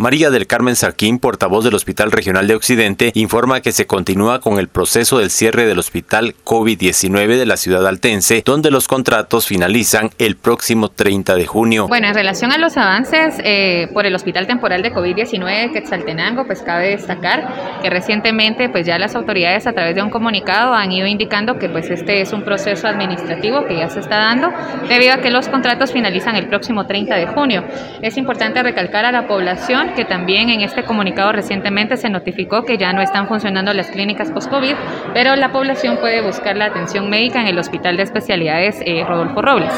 María del Carmen Sarquín, portavoz del Hospital Regional de Occidente, informa que se continúa con el proceso del cierre del Hospital COVID-19 de la ciudad altense, donde los contratos finalizan el próximo 30 de junio. Bueno, en relación a los avances eh, por el Hospital Temporal de COVID-19 de Quetzaltenango, pues cabe destacar que recientemente pues ya las autoridades a través de un comunicado han ido indicando que pues este es un proceso administrativo que ya se está dando debido a que los contratos finalizan el próximo 30 de junio. Es importante recalcar a la población que también en este comunicado recientemente se notificó que ya no están funcionando las clínicas post-COVID, pero la población puede buscar la atención médica en el Hospital de Especialidades eh, Rodolfo Robles.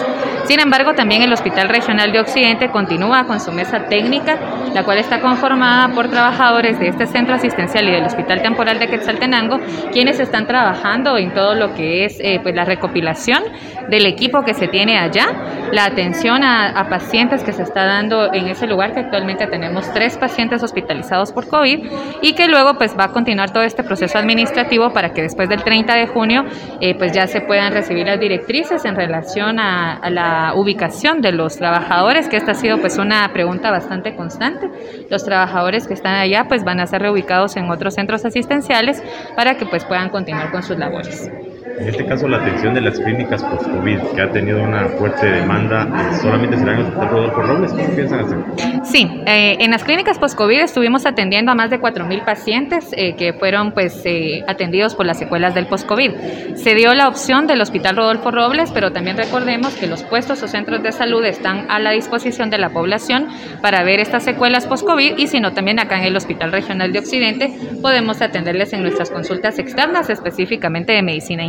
Sin embargo, también el Hospital Regional de Occidente continúa con su mesa técnica, la cual está conformada por trabajadores de este centro asistencial y del Hospital Temporal de Quetzaltenango, quienes están trabajando en todo lo que es eh, pues la recopilación del equipo que se tiene allá, la atención a, pacientes que se está dando en ese lugar, que actualmente tenemos tres pacientes hospitalizados por COVID, y que luego pues va a continuar todo este proceso administrativo para que después del 30 de junio eh, pues ya se puedan recibir las directrices en relación a, a la ubicación de los trabajadores, que esta ha sido pues una pregunta bastante constante. Los trabajadores que están allá pues van a ser reubicados en otros centros asistenciales para que pues puedan continuar con sus labores. En este caso, la atención de las clínicas post-COVID, que ha tenido una fuerte demanda, eh, ¿solamente será en el Hospital Rodolfo Robles? ¿Qué piensan hacer? Sí, eh, en las clínicas post-COVID estuvimos atendiendo a más de 4.000 pacientes eh, que fueron pues atendidos por las secuelas del post-COVID. Se dio la opción del Hospital Rodolfo Robles, pero también recordemos que los puestos o centros de salud están a la disposición de la población para ver estas secuelas post-COVID y si no, también acá en el Hospital Regional de Occidente podemos atenderles en nuestras consultas externas, específicamente de medicina